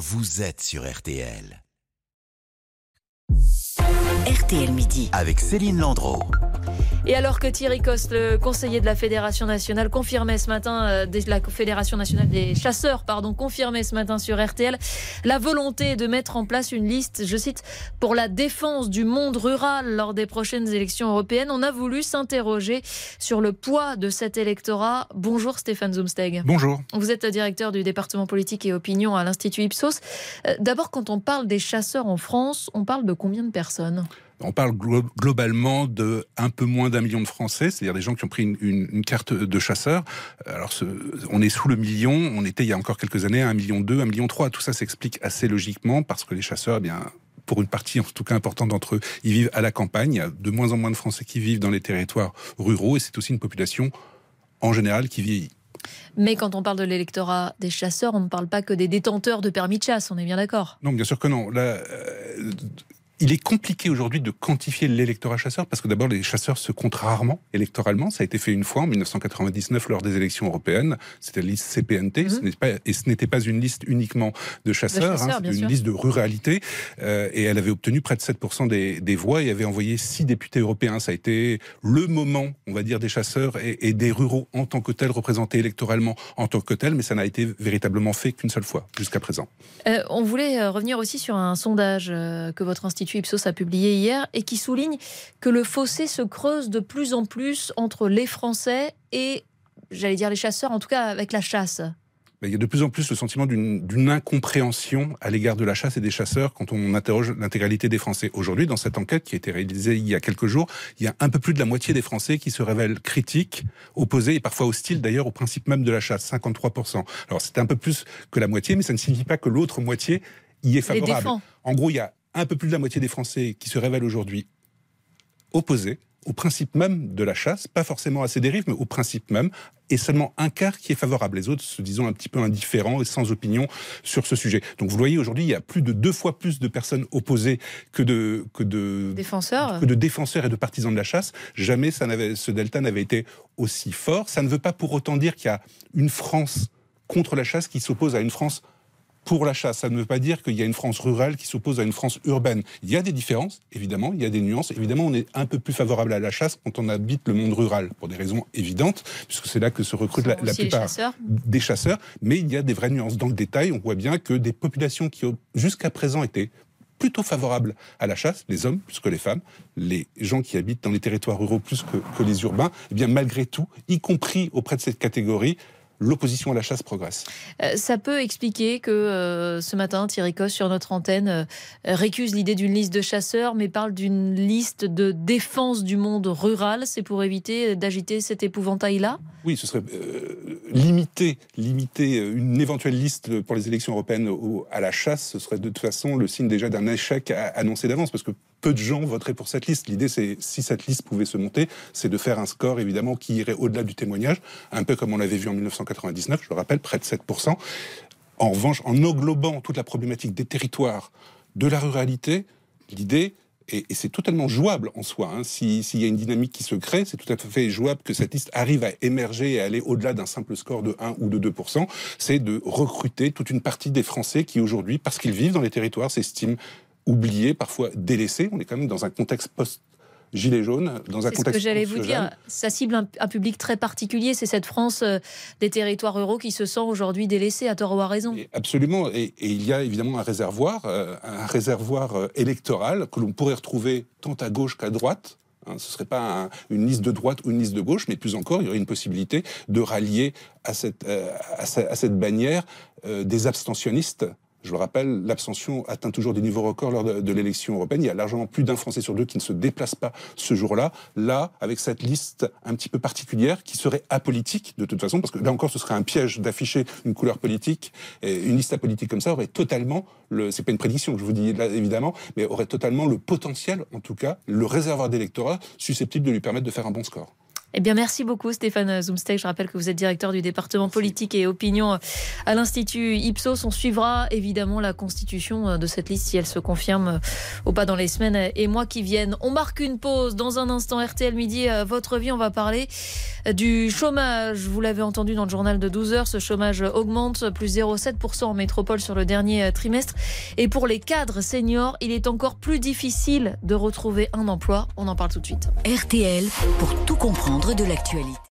vous êtes sur RTL. RTL Midi. Avec Céline Landreau. Et alors que Thierry Coste, le conseiller de la Fédération nationale, confirmait ce matin, euh, de la Fédération nationale des chasseurs, pardon, confirmait ce matin sur RTL la volonté de mettre en place une liste, je cite, pour la défense du monde rural lors des prochaines élections européennes. On a voulu s'interroger sur le poids de cet électorat. Bonjour Stéphane Zumsteg. Bonjour. Vous êtes directeur du département politique et opinion à l'Institut Ipsos. Euh, D'abord, quand on parle des chasseurs en France, on parle de combien de personnes? On parle glo- globalement de un peu moins d'un million de Français, c'est-à-dire des gens qui ont pris une, une- une carte de chasseur. Alors, ce- on est sous le million. On était il y a encore quelques années à un million deux, un million trois. Tout ça s'explique assez logiquement parce que les chasseurs, eh bien, pour une partie, en tout cas importante d'entre eux, ils vivent à la campagne. Il y a de moins en moins de Français qui vivent dans les territoires ruraux et c'est aussi une population en général qui vieillit. Mais quand on parle de l'électorat des chasseurs, on ne parle pas que des détenteurs de permis de chasse, on est bien d'accord Non, bien sûr que non. Là, euh, il est compliqué aujourd'hui de quantifier l'électorat chasseur parce que d'abord les chasseurs se comptent rarement électoralement. Ça a été fait une fois en 1999 lors des élections européennes. C'était la liste CPNT. Ce pas, et ce n'était pas une liste uniquement de chasseurs. chasseurs, hein, bien c'était une sûr. liste de ruralité. Euh, et elle avait obtenu près de 7% des, des voix et avait envoyé six députés européens. Ça a été le moment, on va dire, des chasseurs et, et des ruraux en tant que tels, représentés électoralement en tant que tels. Mais ça n'a été véritablement fait qu'une seule fois jusqu'à présent. Euh, on voulait euh, revenir aussi sur un sondage que votre institut Ipsos a publié hier et qui souligne que le fossé se creuse de plus en plus entre les Français et, j'allais dire les chasseurs, en tout cas avec la chasse. Il y a de plus en plus le sentiment d'une incompréhension à l'égard de la chasse et des chasseurs quand on interroge l'intégralité des Français. Aujourd'hui, dans cette enquête qui a été réalisée il y a quelques jours, il y a un peu plus de la moitié des Français qui se révèlent critiques, opposés et parfois hostiles d'ailleurs au principe même de la chasse, 53%. Alors c'est un peu plus que la moitié, mais ça ne signifie pas que l'autre moitié y est favorable. En gros, il y a un peu plus de la moitié des Français qui se révèlent aujourd'hui opposés au principe même de la chasse, pas forcément à ses dérives, mais au principe même, et seulement un quart qui est favorable. Les autres se disant un petit peu indifférents et sans opinion sur ce sujet. Donc vous voyez, aujourd'hui, il y a plus de deux fois plus de personnes opposées que de, que de, Défenseurs que de défenseurs et de partisans de la chasse. Jamais ça ce delta n'avait été aussi fort. Ça ne veut pas pour autant dire qu'il y a une France contre la chasse qui s'oppose à une France pour la chasse. Ça ne veut pas dire qu'il y a une France rurale qui s'oppose à une France urbaine. Il y a des différences, évidemment, il y a des nuances. Évidemment, on est un peu plus favorable à la chasse quand on habite le monde rural, pour des raisons évidentes, puisque c'est là que se recrutent la, plupart chasseurs. des chasseurs. Mais il y a des vraies nuances. Dans le détail, on voit bien que des populations qui jusqu'à présent été plutôt favorables à la chasse, les hommes plus que les femmes, les gens qui habitent dans les territoires ruraux plus que, que les urbains, eh bien malgré tout, y compris auprès de cette catégorie, l'opposition à la chasse progresse. Euh, Ça peut expliquer que euh, ce matin, Thierry Coste, sur notre antenne, euh, récuse l'idée d'une liste de chasseurs, mais parle d'une liste de défense du monde rural. C'est pour éviter d'agiter cet épouvantail-là? Oui, ce serait limiter, limiter une éventuelle liste pour les élections européennes au- à la chasse, ce serait de toute façon le signe déjà d'un échec annoncé d'avance, parce que peu de gens voteraient pour cette liste. L'idée, c'est, si cette liste pouvait se monter, c'est de faire un score, évidemment, qui irait au-delà du témoignage, un peu comme on l'avait vu en 1999, je le rappelle, près de 7%. En revanche, en englobant toute la problématique des territoires, de la ruralité, l'idée, et, c'est totalement jouable en soi, hein, si- s'il y a une dynamique qui se crée, c'est tout à fait jouable que cette liste arrive à émerger et à aller au-delà d'un simple score de 1 ou de 2%, c'est de recruter toute une partie des Français qui aujourd'hui, parce qu'ils vivent dans les territoires, s'estiment oubliés, parfois délaissés. On est quand même dans un contexte post gilet jaune, dans un C'est ce contexte que j'allais vous dire. Ça cible un, un public très particulier. C'est cette France euh, des territoires ruraux qui se sent aujourd'hui délaissée, à tort ou à raison. Et Absolument. Et, et il y a évidemment un réservoir, euh, un réservoir euh, électoral que l'on pourrait retrouver tant à gauche qu'à droite. Hein, ce ne serait pas un- une liste de droite ou une liste de gauche, mais plus encore, il y aurait une possibilité de rallier à cette, à ce- à cette bannière des abstentionnistes. Je le rappelle, l'abstention atteint toujours des niveaux records lors de, l'élection européenne. Il y a largement plus d'un Français sur deux qui ne se déplace pas ce jour-là. Là, avec cette liste un petit peu particulière, qui serait apolitique de toute façon, parce que là encore, ce serait un piège d'afficher une couleur politique. Et une liste apolitique comme ça aurait totalement, le, c'est pas une prédiction que je vous dis là évidemment, mais aurait totalement le potentiel, en tout cas, le réservoir d'électorat susceptible de lui permettre de faire un bon score. Eh bien, merci beaucoup Stéphane Zumsteck. Je rappelle que vous êtes directeur du département politique et opinion à l'Institut Ipsos. On suivra évidemment la constitution de cette liste si elle se confirme ou pas dans les semaines et mois qui viennent. On marque une pause. Dans un instant, RTL Midi, votre vie, on va parler du chômage. Vous l'avez entendu dans le journal de 12 heures, ce chômage augmente, plus 0,7% en métropole sur le dernier trimestre. Et pour les cadres seniors, il est encore plus difficile de retrouver un emploi. On en parle tout de suite. RTL pour tout de l'actualité.